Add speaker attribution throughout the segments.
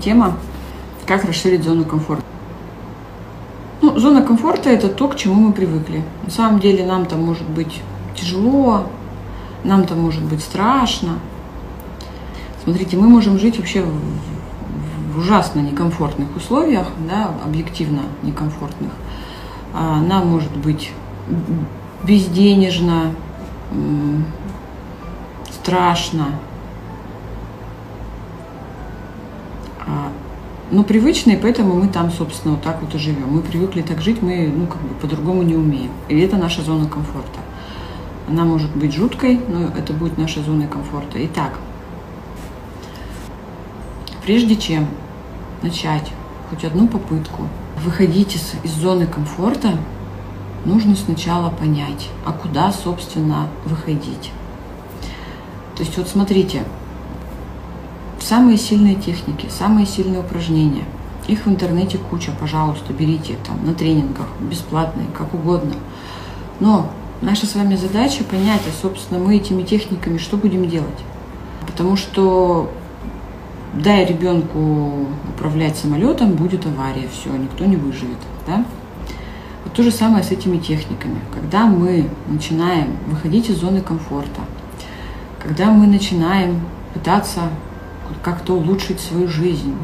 Speaker 1: Тема «Как расширить зону комфорта». Ну, зона комфорта – это то, к чему мы привыкли. На самом деле нам там может быть тяжело, нам там может быть страшно. Смотрите, мы можем жить вообще в, ужасно некомфортных условиях, да, объективно некомфортных. А нам может быть безденежно, страшно, но привычно, и поэтому мы там, собственно, вот так вот и живем. Мы привыкли так жить, мы, ну, как бы по-другому не умеем. И это наша зона комфорта. Она может быть жуткой, но это будет наша зона комфорта. Итак, прежде чем начать хоть одну попытку выходить из, из зоны комфорта, нужно сначала понять, а куда, собственно, выходить. То есть вот смотрите, самые сильные техники, самые сильные упражнения. Их в интернете куча, пожалуйста, берите там на тренингах, бесплатные, как угодно. Но наша с вами задача понять, а, собственно, мы этими техниками что будем делать. Потому что дай ребенку управлять самолетом, будет авария, все, никто не выживет. Да? Вот то же самое с этими техниками. Когда мы начинаем выходить из зоны комфорта, когда мы начинаем пытаться как-то улучшить свою жизнь,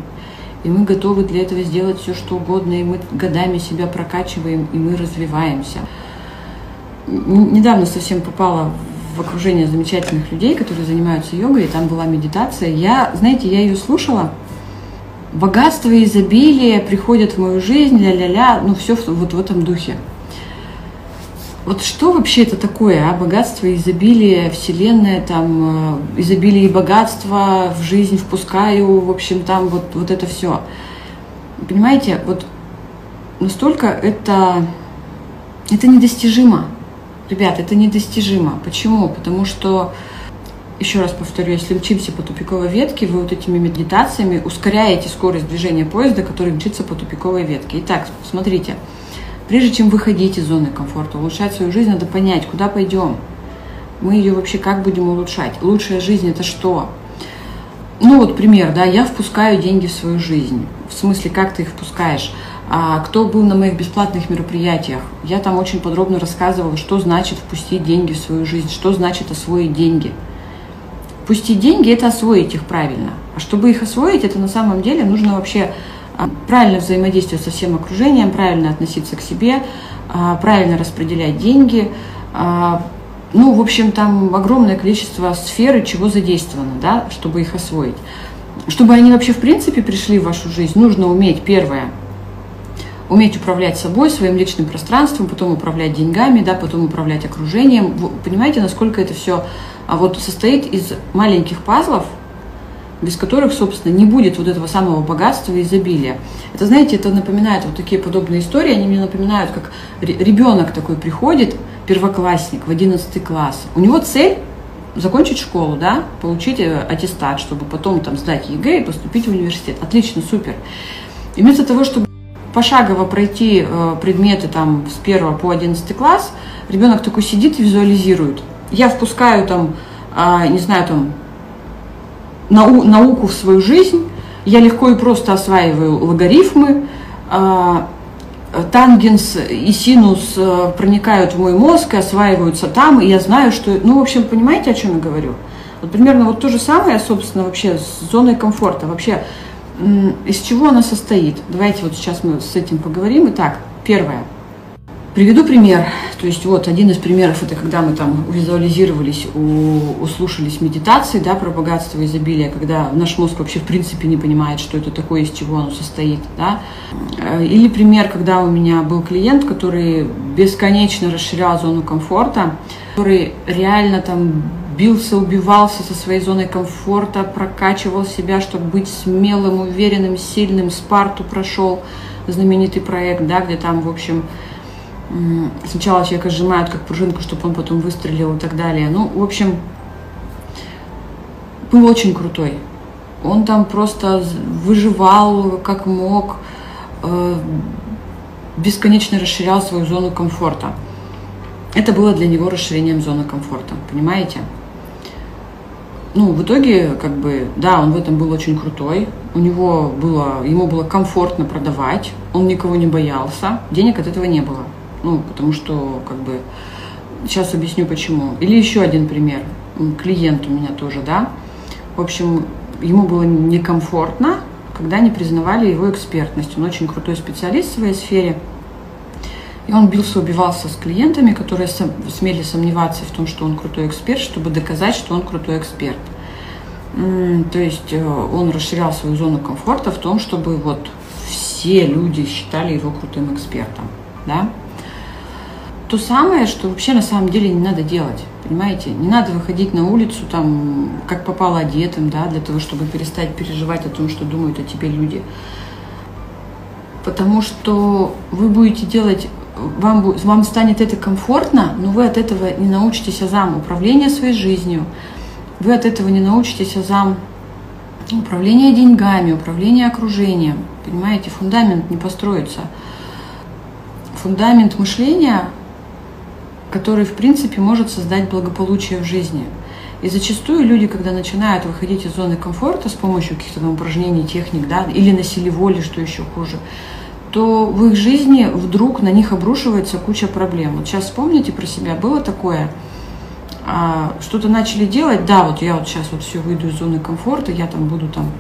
Speaker 1: и мы готовы для этого сделать все, что угодно, и мы годами себя прокачиваем, и мы развиваемся. Недавно совсем попала в окружение замечательных людей, которые занимаются йогой, и там была медитация. Я, знаете, я ее слушала, богатство и изобилие приходят в мою жизнь, ля-ля-ля, ну все вот в этом духе. Вот что вообще это такое, а? Богатство, изобилие, вселенная, там, э, изобилие и богатство в жизнь впускаю, в общем, там вот, вот это все. Понимаете, вот настолько это, это недостижимо. Ребят, это недостижимо. Почему? Потому что еще раз повторю, если мчимся по тупиковой ветке, вы вот этими медитациями ускоряете скорость движения поезда, который мчится по тупиковой ветке. Итак, смотрите, прежде чем выходить из зоны комфорта, улучшать свою жизнь, надо понять, куда пойдем. Мы ее вообще как будем улучшать? Лучшая жизнь это что? Ну вот пример, да, я впускаю деньги в свою жизнь. В смысле, как ты их впускаешь? А кто был на моих бесплатных мероприятиях? Я там очень подробно рассказывала, что значит впустить деньги в свою жизнь, что значит освоить деньги – Пустить деньги – это освоить их правильно. А чтобы их освоить, это на самом деле нужно вообще правильно взаимодействовать со всем окружением, правильно относиться к себе, а, правильно распределять деньги. А, ну, в общем, там огромное количество сфер, чего задействовано, да, чтобы их освоить. Чтобы они вообще в принципе пришли в вашу жизнь, нужно уметь, первое, уметь управлять собой, своим личным пространством, потом управлять деньгами, да, потом управлять окружением. Вы понимаете, насколько это все а вот состоит из маленьких пазлов, без которых, собственно, не будет вот этого самого богатства и изобилия. Это, знаете, это напоминает вот такие подобные истории, они мне напоминают, как ребенок такой приходит, первоклассник в 11 класс, у него цель закончить школу, да, получить э, аттестат, чтобы потом там сдать ЕГЭ и поступить в университет. Отлично, супер. И вместо того, чтобы пошагово пройти э, предметы там с 1 по 11 класс, ребенок такой сидит и визуализирует – я впускаю там, а, не знаю, там, нау науку в свою жизнь, я легко и просто осваиваю логарифмы, а, тангенс и синус а, проникают в мой мозг и осваиваются там, и я знаю, что... Ну, в общем, понимаете, о чем я говорю? Вот примерно вот то же самое, собственно, вообще с зоной комфорта. Вообще, из чего она состоит? Давайте вот сейчас мы с этим поговорим. Итак, первое – Приведу пример. То есть вот один из примеров это когда мы там визуализировались, услушались медитации, да, про богатство и изобилие, когда наш мозг вообще в принципе не понимает, что это такое, из чего оно состоит, да. Или пример, когда у меня был клиент, который бесконечно расширял зону комфорта, который реально там бился, убивался со своей зоной комфорта, прокачивал себя, чтобы быть смелым, уверенным, сильным, Спарту прошел знаменитый проект, да, где там, в общем, сначала человека сжимают как пружинку, чтобы он потом выстрелил и так далее. Ну, в общем, был очень крутой. Он там просто выживал как мог, э, бесконечно расширял свою зону комфорта. Это было для него расширением зоны комфорта, понимаете? ну, в итоге, как бы, да, он в этом был очень крутой. У него было, ему было комфортно продавать, он никого не боялся, денег от этого не было. Ну, потому что, как бы, сейчас объясню почему. Или еще один пример. Клиент у меня тоже, да. В общем, ему было некомфортно, когда не признавали его экспертность. Он очень крутой специалист в своей сфере. И он бился, убивался с клиентами, которые смели сомневаться в том, что он крутой эксперт, чтобы доказать, что он крутой эксперт. То есть э, он расширял свою зону комфорта в том, чтобы вот все люди считали его крутым экспертом. Да? То самое, что вообще на самом деле не надо делать. Понимаете? Не надо выходить на улицу там, как попало одетым, да, для того, чтобы перестать переживать о том, что думают о тебе люди. Потому что вы будете делать вам, вам станет это комфортно, но вы от этого не научитесь азам управления своей жизнью, вы от этого не научитесь азам управления деньгами, управления окружением. Понимаете, фундамент не построится. Фундамент мышления, который, в принципе, может создать благополучие в жизни. И зачастую люди, когда начинают выходить из зоны комфорта с помощью каких-то там упражнений, техник, да, или на силе воли, что еще хуже, то в их жизни вдруг на них обрушивается куча проблем. Вот сейчас вспомните про себя, было такое, а, что-то начали делать, да, вот я вот сейчас вот все выйду из зоны комфорта, я там буду там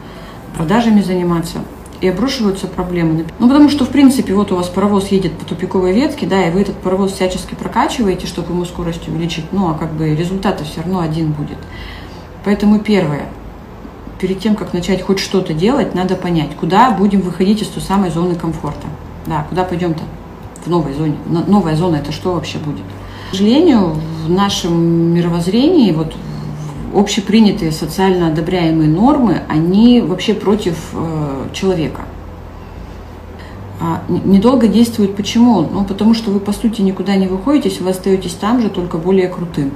Speaker 1: продажами заниматься, и обрушиваются проблемы. Ну, потому что, в принципе, вот у вас паровоз едет по тупиковой ветке, да, и вы этот паровоз всячески прокачиваете, чтобы ему скорость увеличить, ну, а как бы результат все равно один будет. Поэтому первое, перед тем, как начать хоть что-то делать, надо понять, куда будем выходить из той самой зоны комфорта. Да, куда пойдем-то в новой зоне. Новая зона это что вообще будет? К сожалению, в нашем мировоззрении вот общепринятые социально одобряемые нормы, они вообще против э, человека. А недолго действуют почему? Ну, потому что вы, по сути, никуда не выходите, вы остаетесь там же, только более крутым.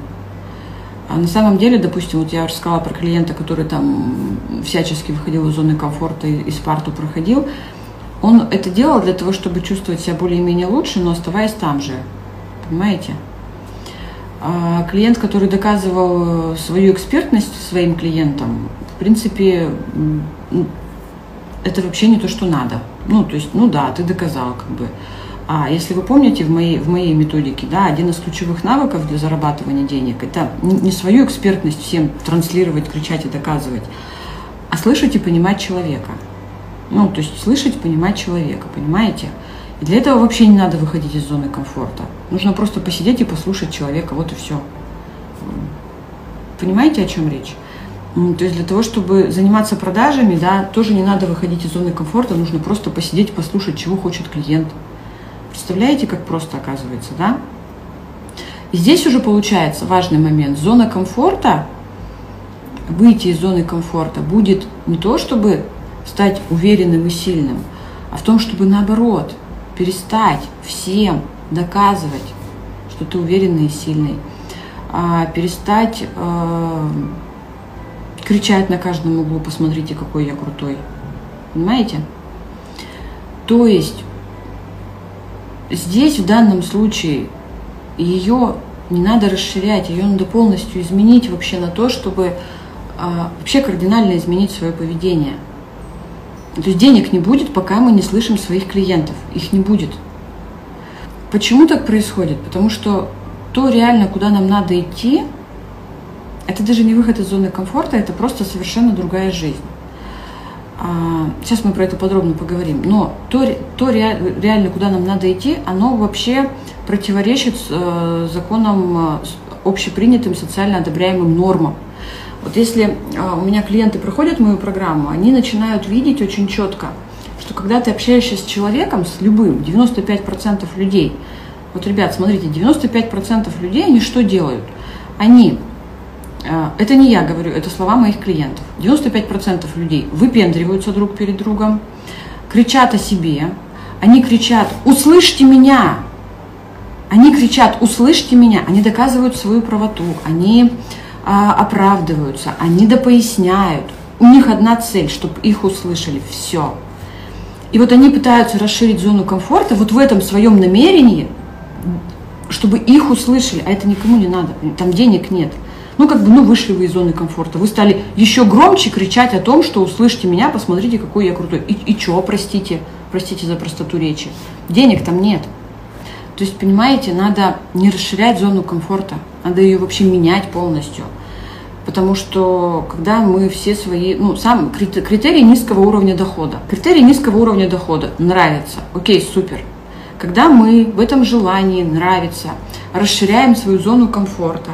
Speaker 1: А на самом деле, допустим, вот я рассказала про клиента, который там всячески выходил из зоны комфорта и Спарту проходил. Он это делал для того, чтобы чувствовать себя более-менее лучше, но оставаясь там же. Понимаете? А клиент, который доказывал свою экспертность своим клиентам, в принципе, это вообще не то, что надо. Ну, то есть, ну да, ты доказал, как бы. А если вы помните, в моей, в моей методике, да, один из ключевых навыков для зарабатывания денег – это не свою экспертность всем транслировать, кричать и доказывать, а слышать и понимать человека. Ну, то есть слышать, понимать человека, понимаете? И для этого вообще не надо выходить из зоны комфорта. Нужно просто посидеть и послушать человека, вот и все. Понимаете, о чем речь? То есть для того, чтобы заниматься продажами, да, тоже не надо выходить из зоны комфорта, нужно просто посидеть, послушать, чего хочет клиент. Представляете, как просто оказывается, да? И здесь уже получается важный момент. Зона комфорта, выйти из зоны комфорта будет не то, чтобы стать уверенным и сильным, а в том, чтобы наоборот перестать всем доказывать, что ты уверенный и сильный, а перестать э, кричать на каждом углу, посмотрите, какой я крутой. Понимаете? То есть здесь в данном случае ее не надо расширять, ее надо полностью изменить вообще на то, чтобы а, вообще кардинально изменить свое поведение. То есть денег не будет, пока мы не слышим своих клиентов. Их не будет. Почему так происходит? Потому что то реально, куда нам надо идти, это даже не выход из зоны комфорта, это просто совершенно другая жизнь. А, сейчас мы про это подробно поговорим. Но то, то реально, куда нам надо идти, оно вообще противоречит э, законам э, общепринятым социально одобряемым нормам. Вот если э, у меня клиенты проходят мою программу, они начинают видеть очень четко, что когда ты общаешься с человеком, с любым, 95% людей, вот, ребят, смотрите, 95% людей, они что делают? Они а, это не я говорю, это слова моих клиентов. 95% людей выпендриваются друг перед другом, кричат о себе, они кричат «услышьте меня!» Они кричат «услышьте меня!» Они доказывают свою правоту, они а, оправдываются, они допоясняют. У них одна цель, чтобы их услышали. Все. И вот они пытаются расширить зону комфорта вот в этом своем намерении, чтобы их услышали, а это никому не надо, там денег нет – Ну, как бы, ну, вышли вы из зоны комфорта. Вы стали еще громче кричать о том, что услышьте меня, посмотрите, какой я крутой. И, и что, простите, простите за простоту речи. Денег там нет. То есть, понимаете, надо не расширять зону комфорта, надо ее вообще менять полностью. Потому что когда мы все свои, ну, сам критерий низкого уровня дохода. Критерий низкого уровня дохода нравится, окей, супер. Когда мы в этом желании нравится, расширяем свою зону комфорта,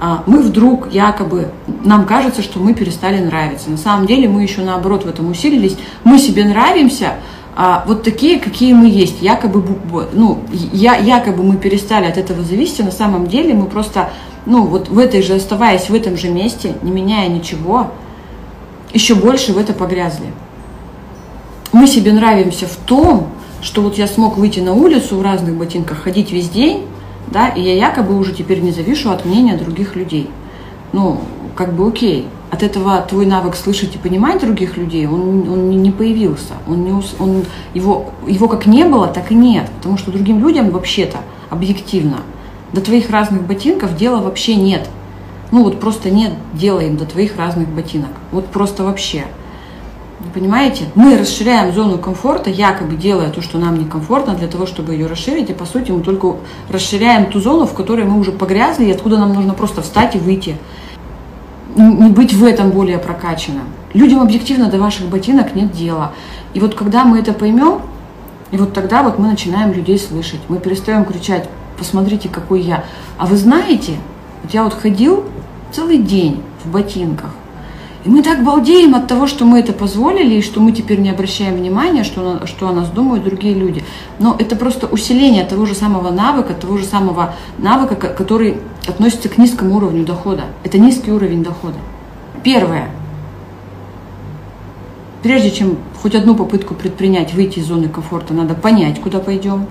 Speaker 1: а, мы вдруг якобы, нам кажется, что мы перестали нравиться. На самом деле мы еще наоборот в этом усилились. Мы себе нравимся, а, вот такие, какие мы есть. Якобы, ну, я, якобы мы перестали от этого зависеть, а на самом деле мы просто, ну, вот в этой же, оставаясь в этом же месте, не меняя ничего, еще больше в это погрязли. Мы себе нравимся в том, что вот я смог выйти на улицу в разных ботинках, ходить весь день, да, и я якобы уже теперь не завишу от мнения других людей. Ну, как бы окей. От этого твой навык слышать и понимать других людей, он, он не появился. Он не, он, его, его как не было, так и нет. Потому что другим людям вообще-то, объективно, до твоих разных ботинков дела вообще нет. Ну вот просто нет дела им до твоих разных ботинок. Вот просто вообще. Понимаете? Мы расширяем зону комфорта, якобы делая то, что нам некомфортно, для того, чтобы ее расширить, и по сути мы только расширяем ту зону, в которой мы уже погрязли, и откуда нам нужно просто встать и выйти. Не быть в этом более прокачанным. Людям объективно до ваших ботинок нет дела. И вот когда мы это поймем, и вот тогда вот мы начинаем людей слышать. Мы перестаем кричать, посмотрите, какой я. А вы знаете, вот я вот ходил целый день в ботинках, и мы так балдеем от того, что мы это позволили, и что мы теперь не обращаем внимания, что, что о нас думают другие люди. Но это просто усиление того же самого навыка, того же самого навыка, который относится к низкому уровню дохода. Это низкий уровень дохода. Первое. Прежде чем хоть одну попытку предпринять, выйти из зоны комфорта, надо понять, куда пойдем.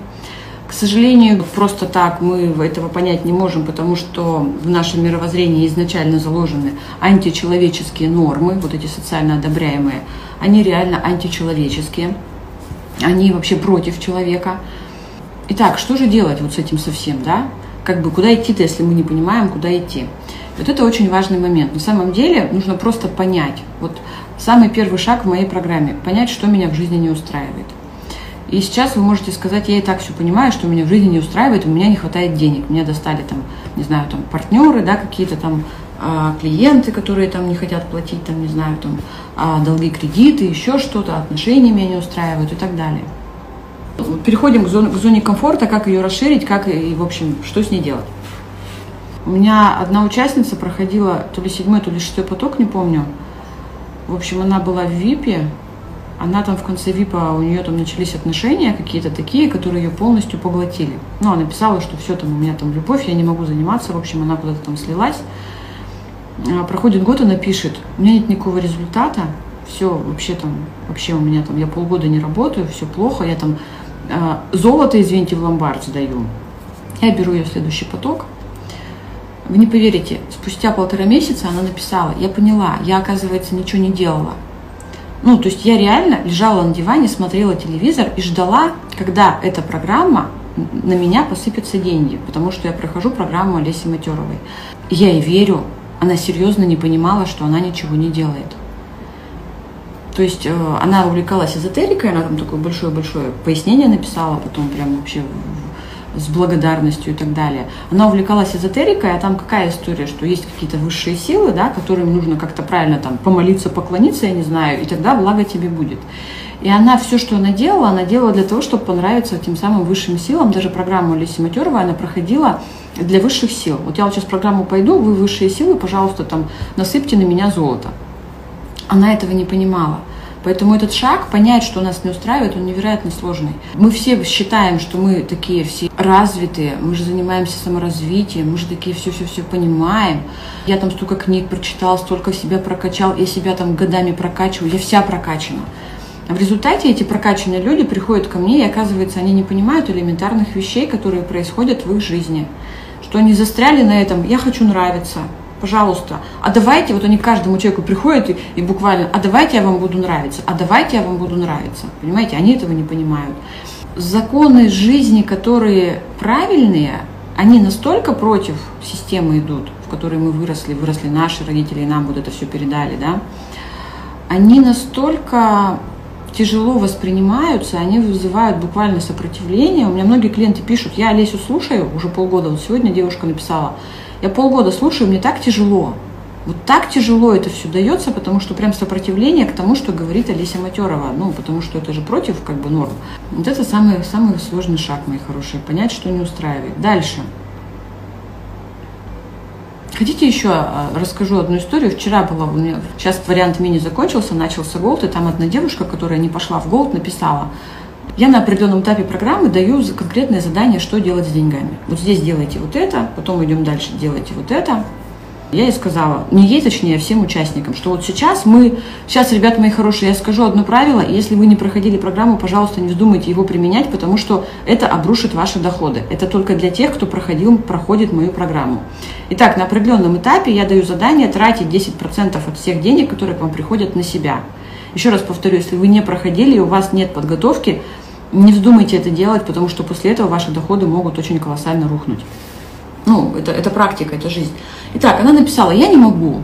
Speaker 1: К сожалению, просто так мы этого понять не можем, потому что в нашем мировоззрении изначально заложены античеловеческие нормы, вот эти социально одобряемые, они реально античеловеческие, они вообще против человека. Итак, что же делать вот с этим совсем, да? Как бы куда идти-то, если мы не понимаем, куда идти? Вот это очень важный момент. На самом деле нужно просто понять. Вот самый первый шаг в моей программе – понять, что меня в жизни не устраивает – и сейчас вы можете сказать, я и так все понимаю, что меня в жизни не устраивает, у меня не хватает денег. Меня достали там, не знаю, там партнеры, да, какие-то там а, клиенты, которые там не хотят платить, там, не знаю, там, а, долги, кредиты, еще что-то, отношения меня не устраивают и так далее. Переходим к зоне, к зоне комфорта, как ее расширить, как и, в общем, что с ней делать. У меня одна участница проходила то ли седьмой, то ли шестой поток, не помню. В общем, она была в ВИПе, она там в конце ВИПа, у нее там начались отношения какие-то такие, которые ее полностью поглотили. Ну, она писала, что все там, у меня там любовь, я не могу заниматься, в общем, она куда-то там слилась. А, проходит год, она пишет, у меня нет никакого результата, все вообще там, вообще у меня там, я полгода не работаю, все плохо, я там э, золото, извините, в ломбард сдаю. Я беру ее в следующий поток. Вы не поверите, спустя полтора месяца она написала, я поняла, я, оказывается, ничего не делала. Ну, то есть я реально лежала на диване, смотрела телевизор и ждала, когда эта программа на меня посыпятся деньги, потому что я прохожу программу Олеси Матеровой. Я ей верю, она серьезно не понимала, что она ничего не делает. То есть э, она увлекалась эзотерикой, она там такое большое-большое пояснение написала, потом прям вообще с благодарностью и так далее. Она увлекалась эзотерикой, а там какая история, что есть какие-то высшие силы, да, которым нужно как-то правильно там помолиться, поклониться, я не знаю, и тогда благо тебе будет. И она все, что она делала, она делала для того, чтобы понравиться тем самым высшим силам. Даже программу Леси Матерова она проходила для высших сил. Вот я вот сейчас программу пойду, вы высшие силы, пожалуйста, там насыпьте на меня золото. Она этого не понимала. Поэтому этот шаг, понять, что нас не устраивает, он невероятно сложный. Мы все считаем, что мы такие все развитые, мы же занимаемся саморазвитием, мы же такие все-все-все понимаем. Я там столько книг прочитал, столько себя прокачал, я себя там годами прокачиваю, я вся прокачана. А в результате эти прокачанные люди приходят ко мне, и оказывается, они не понимают элементарных вещей, которые происходят в их жизни. Что они застряли на этом «я хочу нравиться», пожалуйста, а давайте, вот они к каждому человеку приходят и, и буквально, а давайте я вам буду нравиться, а давайте я вам буду нравиться. Понимаете, они этого не понимают. Законы жизни, которые правильные, они настолько против системы идут, в которой мы выросли, выросли наши родители, и нам вот это все передали, да, они настолько тяжело воспринимаются, они вызывают буквально сопротивление. У меня многие клиенты пишут, я Олесю слушаю уже полгода, вот сегодня девушка написала, я полгода слушаю, мне так тяжело. Вот так тяжело это все дается, потому что прям сопротивление к тому, что говорит Олеся Матерова. Ну, потому что это же против как бы норм. Вот это самый, самый сложный шаг, мои хорошие. Понять, что не устраивает. Дальше. Хотите еще а, расскажу одну историю? Вчера была у меня, сейчас вариант мини закончился, начался голд, и там одна девушка, которая не пошла в голд, написала, я на определенном этапе программы даю конкретное задание, что делать с деньгами. Вот здесь делайте вот это, потом идем дальше, делайте вот это, я ей сказала, не ей, точнее, а всем участникам, что вот сейчас мы, сейчас, ребята мои хорошие, я скажу одно правило, если вы не проходили программу, пожалуйста, не вздумайте его применять, потому что это обрушит ваши доходы. Это только для тех, кто проходил, проходит мою программу. Итак, на определенном этапе я даю задание тратить 10% от всех денег, которые к вам приходят на себя. Еще раз повторю, если вы не проходили и у вас нет подготовки, не вздумайте это делать, потому что после этого ваши доходы могут очень колоссально рухнуть. Ну, это, это практика, это жизнь. Итак, она написала, я не могу.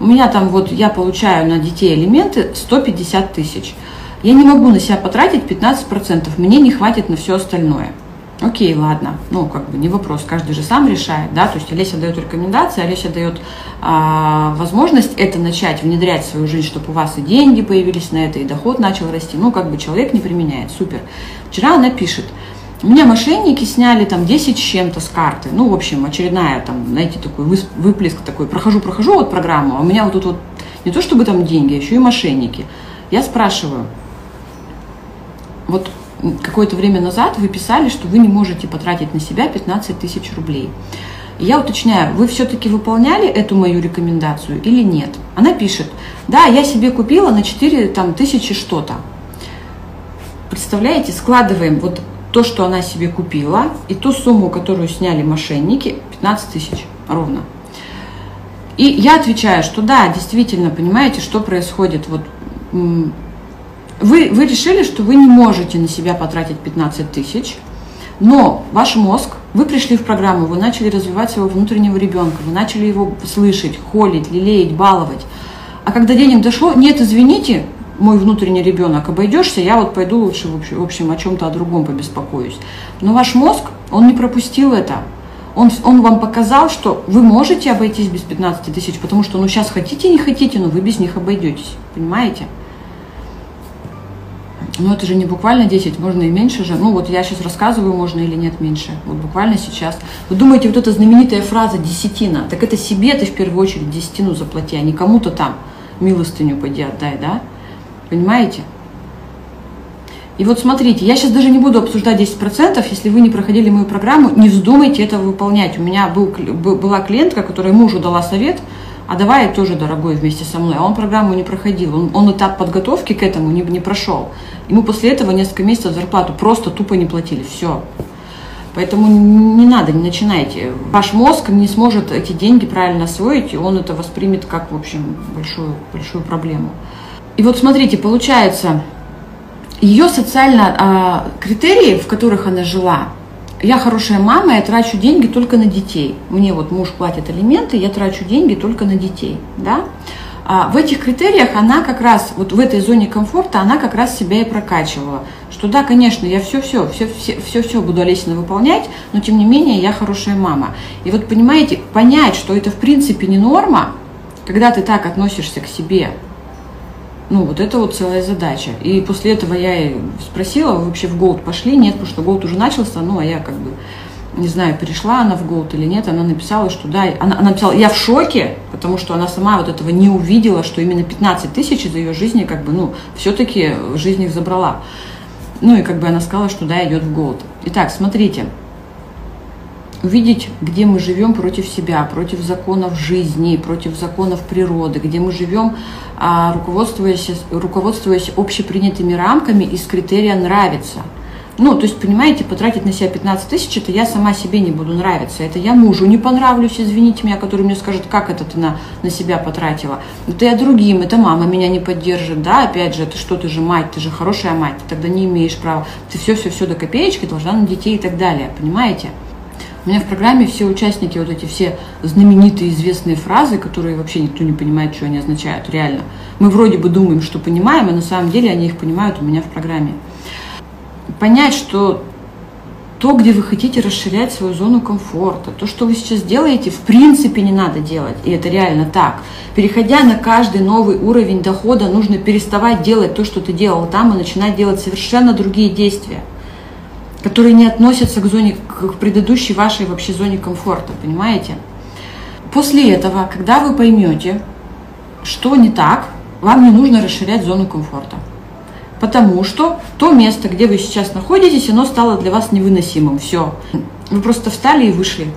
Speaker 1: У меня там вот, я получаю на детей элементы 150 тысяч. Я не могу на себя потратить 15%, мне не хватит на все остальное. Окей, ладно, ну, как бы не вопрос, каждый же сам решает, да, то есть Олеся дает рекомендации, Олеся дает а, возможность это начать внедрять в свою жизнь, чтобы у вас и деньги появились на это, и доход начал расти, ну, как бы человек не применяет, супер. Вчера она пишет, у меня мошенники сняли там 10 с чем-то с карты. Ну, в общем, очередная там, знаете, такой выплеск такой. Прохожу, прохожу вот программу, а у меня вот тут вот не то чтобы там деньги, а еще и мошенники. Я спрашиваю, вот какое-то время назад вы писали, что вы не можете потратить на себя 15 тысяч рублей. Я уточняю, вы все-таки выполняли эту мою рекомендацию или нет? Она пишет, да, я себе купила на 4 там, тысячи что-то. Представляете, складываем вот то, что она себе купила, и ту сумму, которую сняли мошенники, 15 тысяч ровно. И я отвечаю, что да, действительно, понимаете, что происходит. Вот вы, вы решили, что вы не можете на себя потратить 15 тысяч, но ваш мозг, вы пришли в программу, вы начали развивать своего внутреннего ребенка, вы начали его слышать, холить, лелеять, баловать. А когда денег дошло, нет, извините, мой внутренний ребенок, обойдешься, я вот пойду лучше, в общем, о чем-то о другом побеспокоюсь. Но ваш мозг, он не пропустил это. Он, он вам показал, что вы можете обойтись без 15 тысяч, потому что, ну, сейчас хотите, не хотите, но вы без них обойдетесь. Понимаете? Но это же не буквально 10, можно и меньше же. Ну, вот я сейчас рассказываю, можно или нет меньше. Вот буквально сейчас. Вы думаете, вот эта знаменитая фраза «десятина», так это себе ты в первую очередь десятину заплати, а не кому-то там милостыню пойди отдай, да? Понимаете? И вот смотрите, я сейчас даже не буду обсуждать 10%, если вы не проходили мою программу, не вздумайте это выполнять. У меня был, была клиентка, которая мужу дала совет, а давай тоже, дорогой, вместе со мной. А он программу не проходил, он, он этап подготовки к этому не, не прошел. Ему после этого несколько месяцев зарплату просто тупо не платили, все. Поэтому не надо, не начинайте. Ваш мозг не сможет эти деньги правильно освоить, и он это воспримет как, в общем, большую, большую проблему. И вот смотрите, получается, ее социально а, критерии, в которых она жила, я хорошая мама, я трачу деньги только на детей. Мне вот муж платит алименты, я трачу деньги только на детей, да. А в этих критериях она как раз, вот в этой зоне комфорта, она как раз себя и прокачивала. Что да, конечно, я все-все, все-все буду Олесина выполнять, но тем не менее я хорошая мама. И вот понимаете, понять, что это в принципе не норма, когда ты так относишься к себе, ну, вот это вот целая задача. И после этого я спросила, вообще в Gold пошли? Нет, потому что Gold уже начался, ну, а я как бы, не знаю, перешла она в Gold или нет. Она написала, что да, она, она написала, я в шоке, потому что она сама вот этого не увидела, что именно 15 тысяч из ее жизни, как бы, ну, все-таки жизнь их забрала. Ну, и как бы она сказала, что да, идет в Голд. Итак, смотрите, увидеть, где мы живем против себя, против законов жизни, против законов природы, где мы живем, а, руководствуясь, руководствуясь общепринятыми рамками из критерия «нравится». Ну, то есть, понимаете, потратить на себя 15 тысяч, это я сама себе не буду нравиться. Это я мужу не понравлюсь, извините меня, который мне скажет, как это ты на, на себя потратила. Это я другим, это мама меня не поддержит, да, опять же, это что, ты же мать, ты же хорошая мать, ты тогда не имеешь права. Ты все-все-все до копеечки должна на детей и так далее, понимаете? У меня в программе все участники, вот эти все знаменитые известные фразы, которые вообще никто не понимает, что они означают, реально. Мы вроде бы думаем, что понимаем, а на самом деле они их понимают у меня в программе. Понять, что то, где вы хотите расширять свою зону комфорта, то, что вы сейчас делаете, в принципе не надо делать, и это реально так. Переходя на каждый новый уровень дохода, нужно переставать делать то, что ты делал там, и начинать делать совершенно другие действия которые не относятся к зоне, к предыдущей вашей вообще зоне комфорта, понимаете? После этого, когда вы поймете, что не так, вам не нужно расширять зону комфорта. Потому что то место, где вы сейчас находитесь, оно стало для вас невыносимым. Все. Вы просто встали и вышли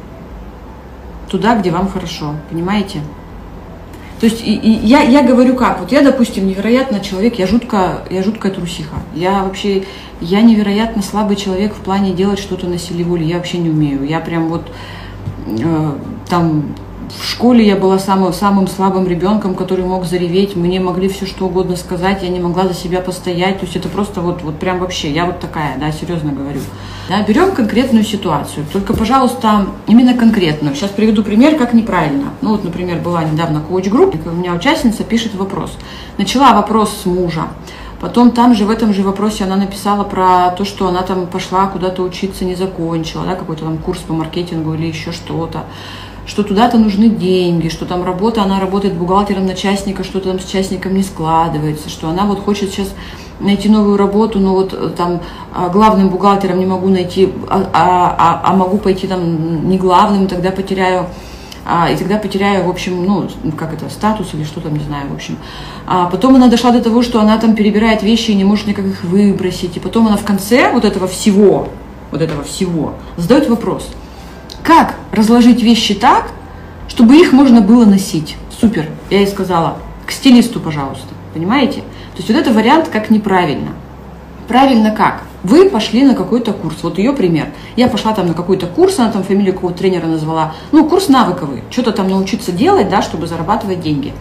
Speaker 1: туда, где вам хорошо. Понимаете? То есть и, и я, я говорю как, вот я, допустим, невероятно человек, я жутко, я жуткая трусиха. Я вообще, я невероятно слабый человек в плане делать что-то на силе воли. Я вообще не умею. Я прям вот э, там в школе я была самым, самым слабым ребенком, который мог зареветь, мне могли все что угодно сказать, я не могла за себя постоять, то есть это просто вот, вот прям вообще, я вот такая, да, серьезно говорю. Да, берем конкретную ситуацию, только, пожалуйста, именно конкретную. Сейчас приведу пример, как неправильно. Ну вот, например, была недавно коуч-группа, у меня участница пишет вопрос. Начала вопрос с мужа. Потом там же, в этом же вопросе она написала про то, что она там пошла куда-то учиться, не закончила, да, какой-то там курс по маркетингу или еще что-то что туда-то нужны деньги, что там работа, она работает бухгалтером на частника, что там с частником не складывается, что она вот хочет сейчас найти новую работу, но вот э, там а, главным бухгалтером не могу найти, а, а, а, а могу пойти там не главным, тогда потеряю а, и тогда потеряю, в общем, ну, как это, статус или что там, не знаю, в общем. А потом она дошла до того, что она там перебирает вещи и не может никак их выбросить. И потом она в конце вот этого всего, вот этого всего, задает вопрос – как разложить вещи так, чтобы их можно было носить? Супер. Я ей сказала, к стилисту, пожалуйста. Понимаете? То есть вот это вариант как неправильно. Правильно как? Вы пошли на какой-то курс. Вот ее пример. Я пошла там на какой-то курс, она там фамилию какого-то тренера назвала. Ну, курс навыковый. Что-то там научиться делать, да, чтобы зарабатывать деньги.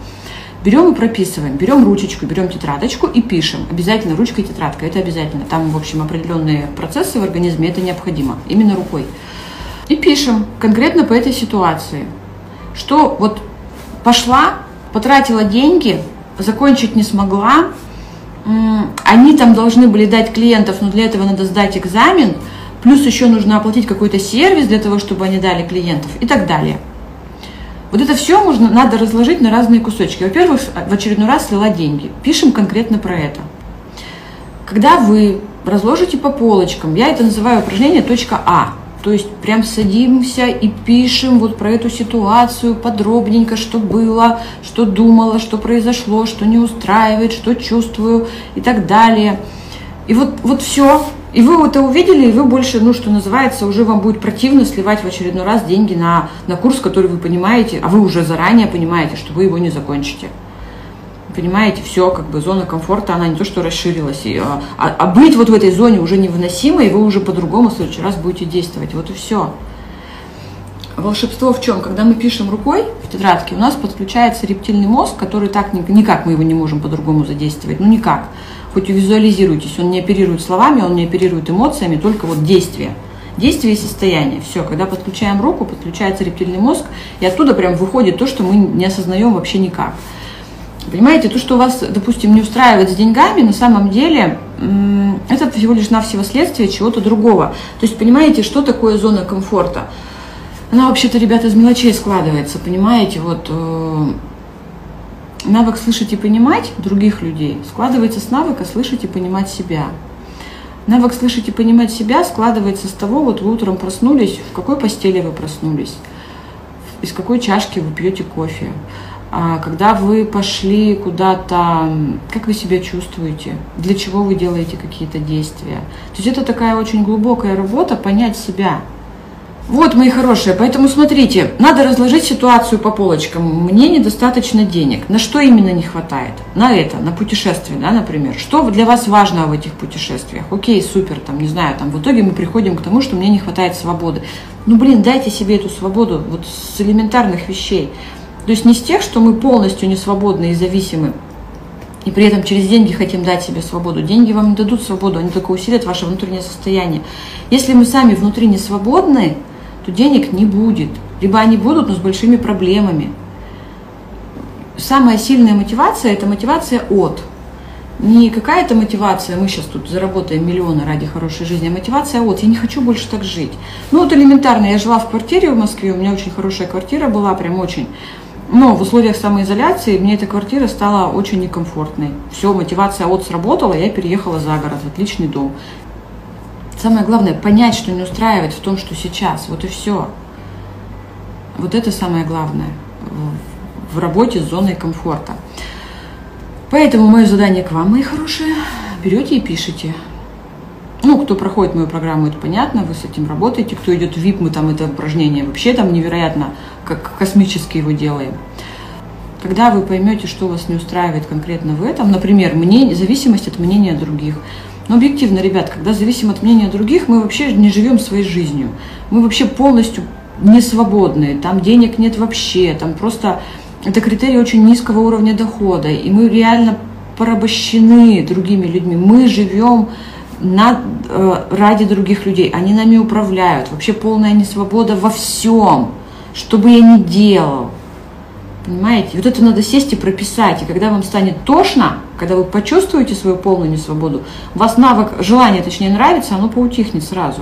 Speaker 1: Берем и прописываем, берем ручечку, берем тетрадочку и пишем. Обязательно ручка и тетрадка, это обязательно. Там, в общем, определенные процессы в организме, это необходимо. Именно рукой. И пишем конкретно по этой ситуации, что вот пошла, потратила деньги, закончить не смогла, они там должны были дать клиентов, но для этого надо сдать экзамен, плюс еще нужно оплатить какой-то сервис для того, чтобы они дали клиентов и так далее. Вот это все можно, надо разложить на разные кусочки. Во-первых, в очередной раз слила деньги. Пишем конкретно про это. Когда вы разложите по полочкам, я это называю упражнение точка А. То есть прям садимся и пишем вот про эту ситуацию подробненько, что было, что думала, что произошло, что не устраивает, что чувствую и так далее. И вот, вот все. И вы это увидели, и вы больше, ну, что называется, уже вам будет противно сливать в очередной раз деньги на, на курс, который вы понимаете, а вы уже заранее понимаете, что вы его не закончите понимаете, все, как бы зона комфорта, она не то что расширилась, и, а, а, а быть вот в этой зоне уже невыносимо, и вы уже по-другому в следующий раз будете действовать. Вот и все. Волшебство в чем? Когда мы пишем рукой в тетрадке, у нас подключается рептильный мозг, который так никак мы его не можем по-другому задействовать, ну никак. Хоть и визуализируйтесь, он не оперирует словами, он не оперирует эмоциями, только вот действие. Действие и состояние. Все, когда подключаем руку, подключается рептильный мозг, и оттуда прям выходит то, что мы не осознаем вообще никак. Понимаете, то, что у вас, допустим, не устраивает с деньгами, на самом деле это всего лишь навсего следствие чего-то другого. То есть, понимаете, что такое зона комфорта? Она вообще-то, ребята, из мелочей складывается, понимаете, вот э, навык слышать и понимать других людей складывается с навыка слышать и понимать себя. Навык слышать и понимать себя складывается с того, вот вы утром проснулись, в какой постели вы проснулись, из какой чашки вы пьете кофе, когда вы пошли куда-то, как вы себя чувствуете, для чего вы делаете какие-то действия. То есть это такая очень глубокая работа, понять себя. Вот, мои хорошие, поэтому смотрите, надо разложить ситуацию по полочкам. Мне недостаточно денег. На что именно не хватает? На это, на путешествие, да, например. Что для вас важно в этих путешествиях? Окей, супер, там, не знаю, там, в итоге мы приходим к тому, что мне не хватает свободы. Ну, блин, дайте себе эту свободу вот с элементарных вещей. То есть не с тех, что мы полностью не свободны и зависимы, и при этом через деньги хотим дать себе свободу. Деньги вам не дадут свободу, они только усилят ваше внутреннее состояние. Если мы сами внутри не свободны, то денег не будет. Либо они будут, но с большими проблемами. Самая сильная мотивация – это мотивация от. Не какая-то мотивация, мы сейчас тут заработаем миллионы ради хорошей жизни, а мотивация от, я не хочу больше так жить. Ну вот элементарно, я жила в квартире в Москве, у меня очень хорошая квартира была, прям очень. Но в условиях самоизоляции мне эта квартира стала очень некомфортной. Все, мотивация от сработала, я переехала за город, отличный дом. Самое главное, понять, что не устраивает в том, что сейчас. Вот и все. Вот это самое главное в работе с зоной комфорта. Поэтому мое задание к вам, мои хорошие, берете и пишите. Ну, кто проходит мою программу, это понятно, вы с этим работаете. Кто идет в VIP, мы там это упражнение вообще там невероятно, как космически его делаем. Когда вы поймете, что вас не устраивает конкретно в этом, например, мнение, зависимость от мнения других. Но объективно, ребят, когда зависим от мнения других, мы вообще не живем своей жизнью. Мы вообще полностью не свободны, там денег нет вообще, там просто это критерий очень низкого уровня дохода, и мы реально порабощены другими людьми. Мы живем на, э, ради других людей, они нами управляют. Вообще полная несвобода во всем, что бы я ни делал. Понимаете? Вот это надо сесть и прописать. И когда вам станет тошно, когда вы почувствуете свою полную несвободу, у вас навык, желание, точнее, нравится, оно поутихнет сразу.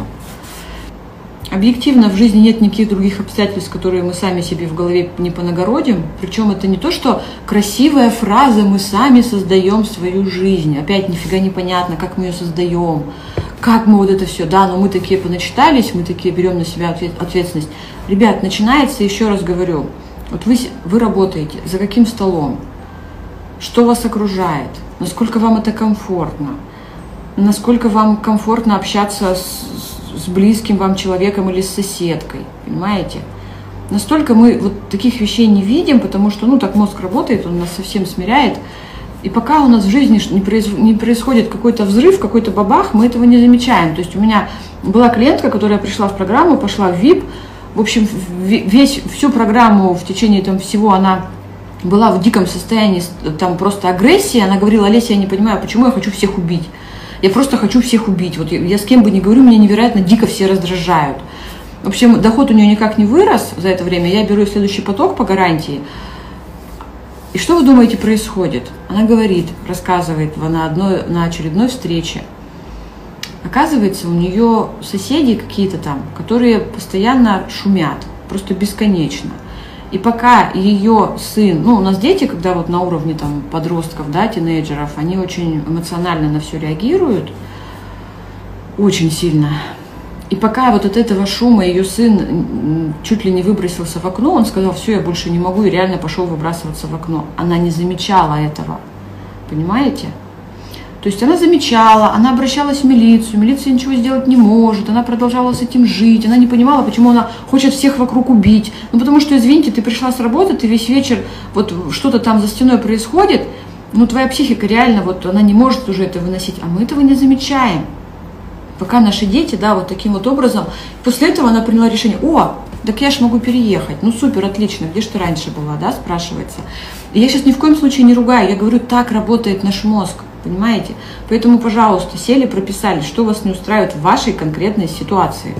Speaker 1: Объективно в жизни нет никаких других обстоятельств, которые мы сами себе в голове не понагородим. Причем это не то, что красивая фраза «мы сами создаем свою жизнь». Опять нифига непонятно, как мы ее создаем, как мы вот это все, да, но мы такие поначитались, мы такие берем на себя ответственность. Ребят, начинается, еще раз говорю, вот вы, вы работаете, за каким столом, что вас окружает, насколько вам это комфортно, насколько вам комфортно общаться с, с близким вам человеком или с соседкой, понимаете? Настолько мы вот таких вещей не видим, потому что, ну, так мозг работает, он нас совсем смиряет. И пока у нас в жизни не, происходит какой-то взрыв, какой-то бабах, мы этого не замечаем. То есть у меня была клиентка, которая пришла в программу, пошла в VIP. В общем, весь, всю программу в течение там всего она была в диком состоянии там просто агрессии. Она говорила, Олеся, я не понимаю, почему я хочу всех убить. Я просто хочу всех убить. Вот я, я с кем бы ни говорю, меня невероятно дико все раздражают. В общем, доход у нее никак не вырос за это время. Я беру следующий поток по гарантии. И что вы думаете происходит? Она говорит, рассказывает на, одной, на очередной встрече. Оказывается, у нее соседи какие-то там, которые постоянно шумят, просто бесконечно. И пока ее сын, ну, у нас дети, когда вот на уровне там подростков, да, тинейджеров, они очень эмоционально на все реагируют, очень сильно. И пока вот от этого шума ее сын чуть ли не выбросился в окно, он сказал, все, я больше не могу, и реально пошел выбрасываться в окно. Она не замечала этого, понимаете? То есть она замечала, она обращалась в милицию, милиция ничего сделать не может, она продолжала с этим жить, она не понимала, почему она хочет всех вокруг убить. Ну потому что, извините, ты пришла с работы, ты весь вечер, вот что-то там за стеной происходит, ну твоя психика реально, вот она не может уже это выносить, а мы этого не замечаем. Пока наши дети, да, вот таким вот образом, после этого она приняла решение, о, так я ж могу переехать, ну супер, отлично, где же ты раньше была, да, спрашивается. И я сейчас ни в коем случае не ругаю, я говорю, так работает наш мозг. Понимаете? Поэтому, пожалуйста, сели, прописали, что вас не устраивает в вашей конкретной ситуации.